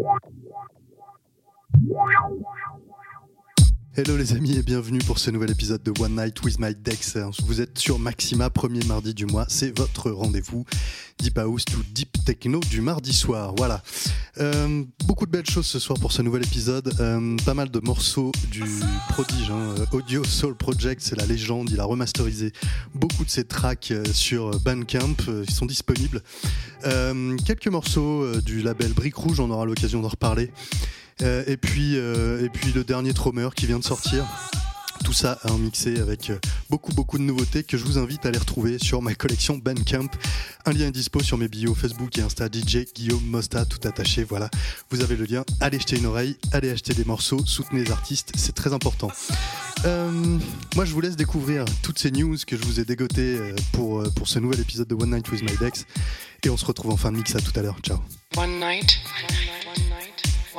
Wow, wow, wow, wow. Hello les amis et bienvenue pour ce nouvel épisode de One Night with My Dex. Vous êtes sur Maxima, premier mardi du mois, c'est votre rendez-vous Deep House to Deep Techno du mardi soir. Voilà. Euh, beaucoup de belles choses ce soir pour ce nouvel épisode. Euh, pas mal de morceaux du prodige hein, Audio Soul Project, c'est la légende. Il a remasterisé beaucoup de ses tracks euh, sur Bandcamp, ils sont disponibles. quelques morceaux du label Brick Rouge, on aura l'occasion d'en reparler. Euh, et, puis, euh, et puis le dernier Tromer qui vient de sortir. Tout ça à en mixer avec euh, beaucoup beaucoup de nouveautés que je vous invite à aller retrouver sur ma collection Bandcamp. Un lien est dispo sur mes bios Facebook et Insta DJ Guillaume Mosta tout attaché. Voilà, vous avez le lien. Allez jeter une oreille, allez acheter des morceaux, soutenez les artistes, c'est très important. moi, je vous laisse découvrir toutes ces news que je vous ai dégotées pour, pour ce nouvel épisode de One Night with My Dex. Et on se retrouve en fin de mix à tout à l'heure. Ciao. One night. One night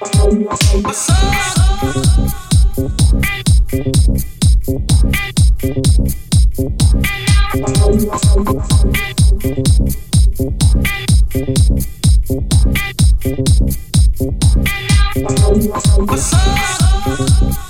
What's up?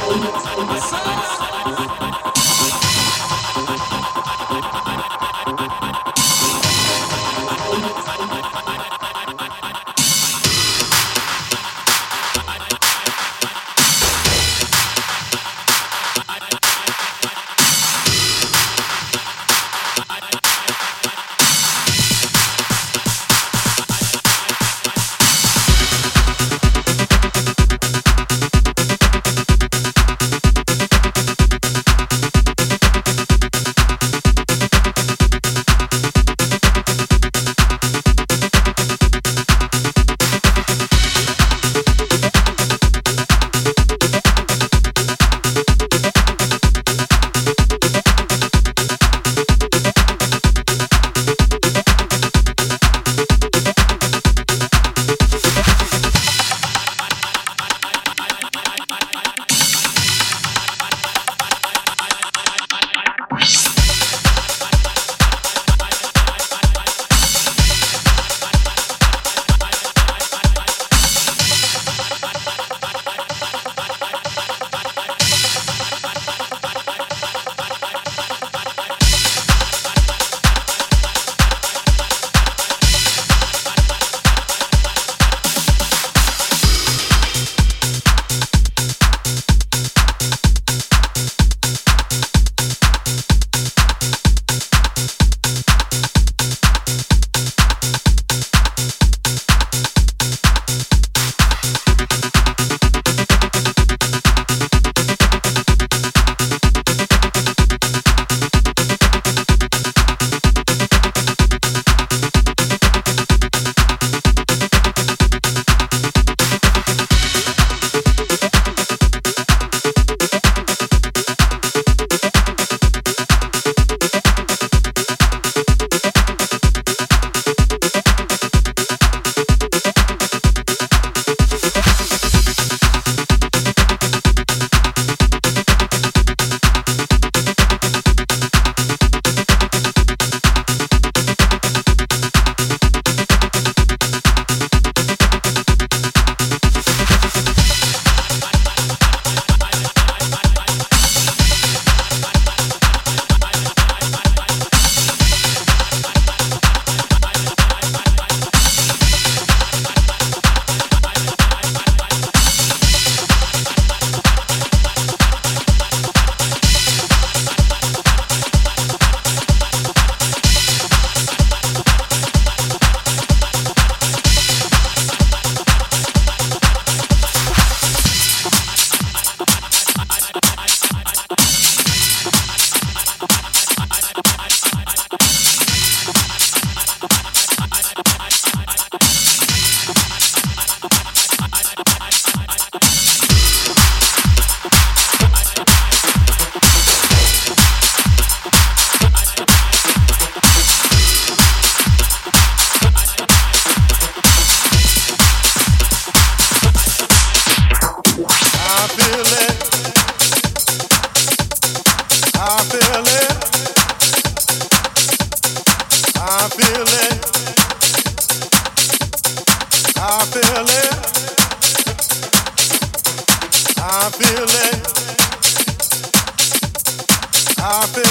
Silence.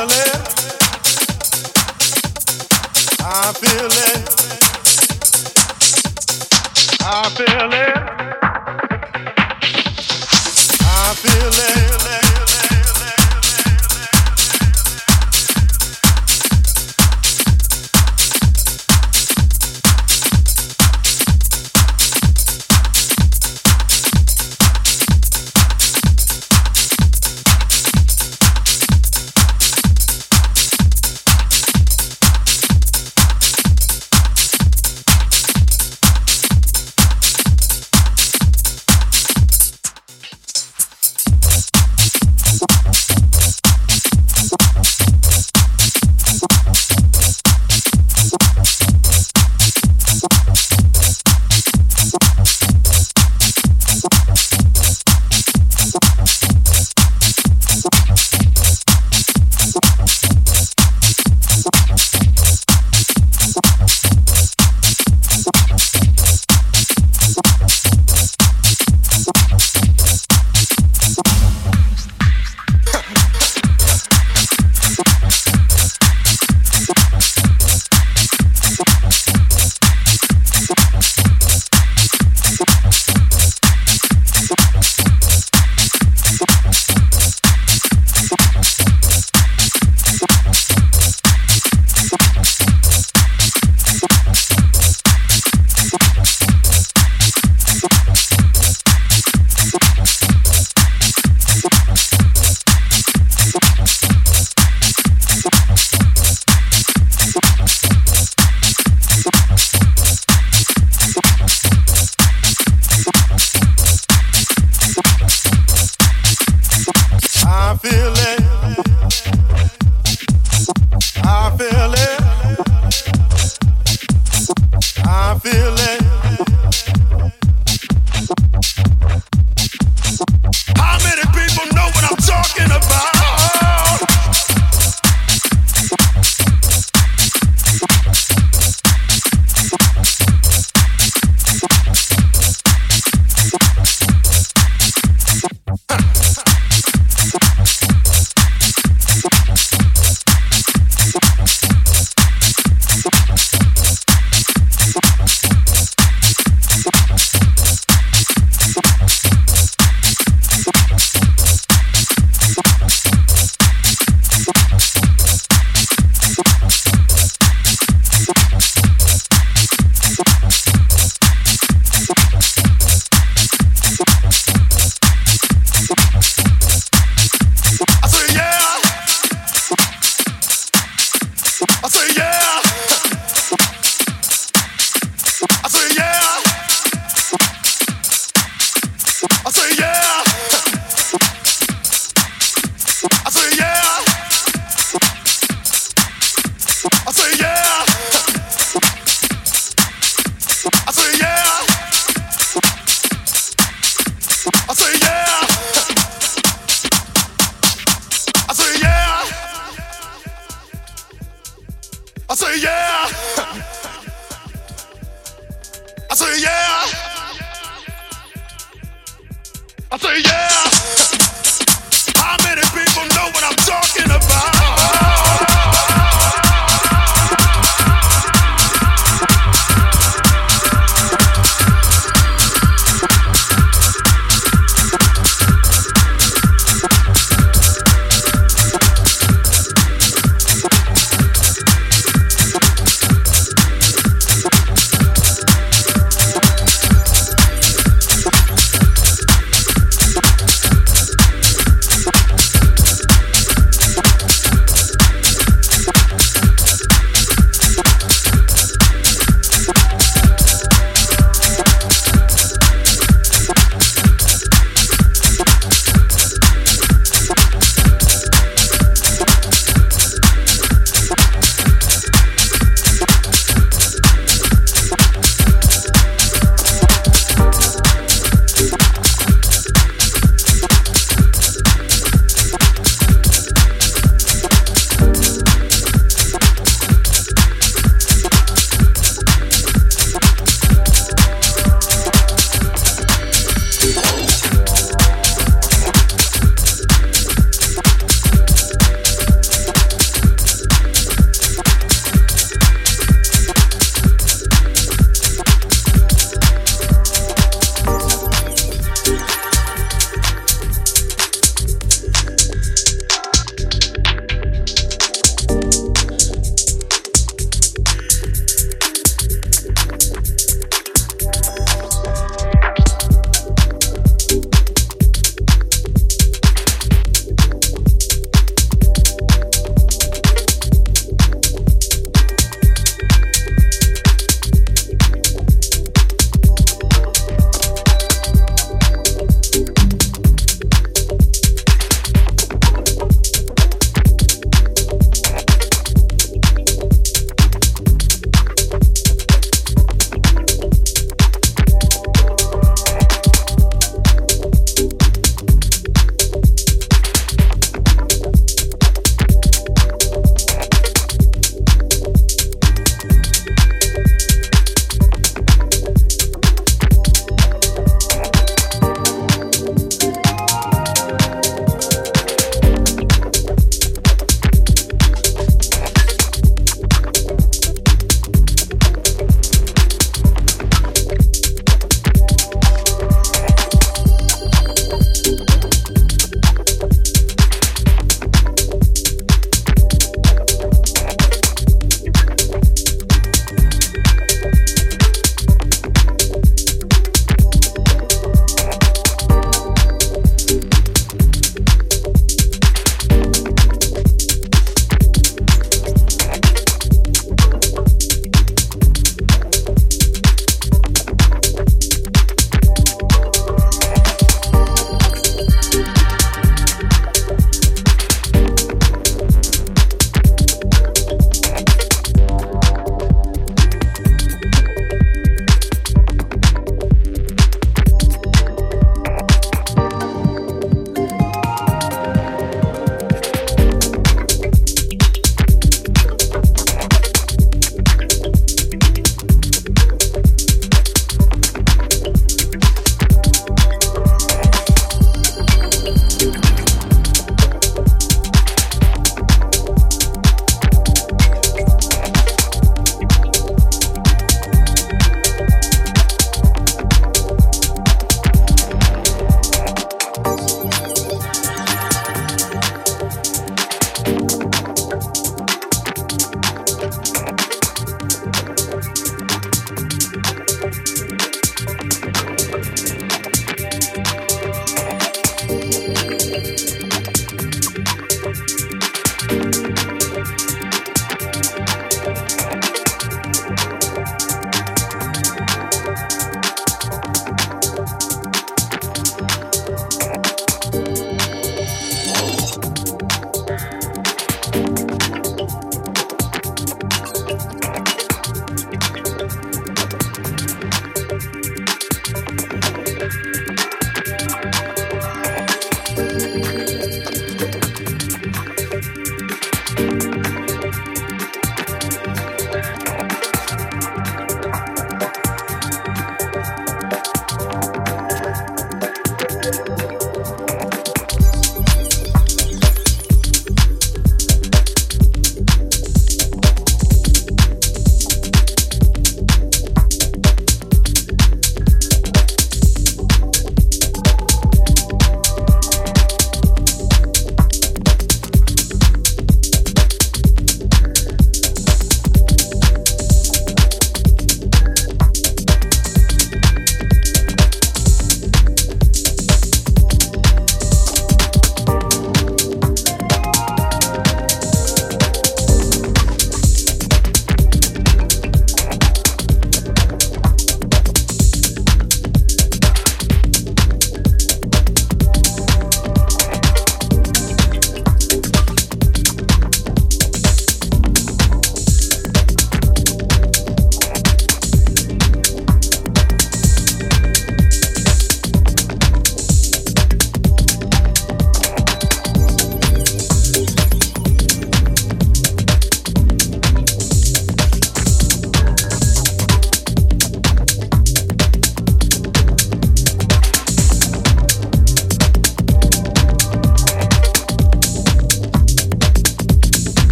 feel it. I feel it.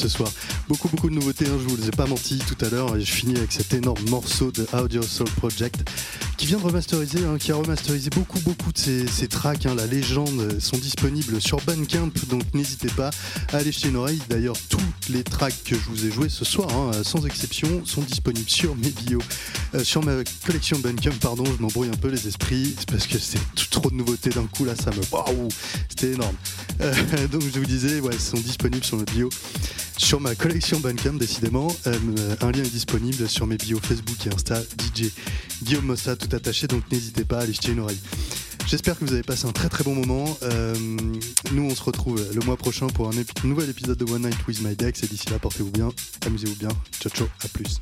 Ce soir. Beaucoup beaucoup de nouveautés, hein, je vous les ai pas menti tout à l'heure, et je finis avec cet énorme morceau de Audio Soul Project qui vient de remasteriser, hein, qui a remasterisé beaucoup beaucoup de ces tracks, hein, la légende, sont disponibles sur Bandcamp, donc n'hésitez pas à aller jeter une oreille. D'ailleurs, toutes les tracks que je vous ai joués ce soir, hein, sans exception, sont disponibles sur mes bios, euh, sur ma collection Bandcamp, pardon, je m'embrouille un peu les esprits, parce que c'est trop de nouveautés d'un coup, là ça me... Waouh C'était énorme. Euh, donc je vous disais, ouais, sont disponibles sur le bio. Sur ma collection Bandcamp, décidément, euh, un lien est disponible sur mes bios Facebook et Insta, DJ Guillaume Mossa, tout attaché, donc n'hésitez pas à aller jeter une oreille. J'espère que vous avez passé un très très bon moment. Euh, nous, on se retrouve le mois prochain pour un nouvel épisode de One Night with My Dex. Et d'ici là, portez-vous bien, amusez-vous bien. Ciao, ciao, à plus.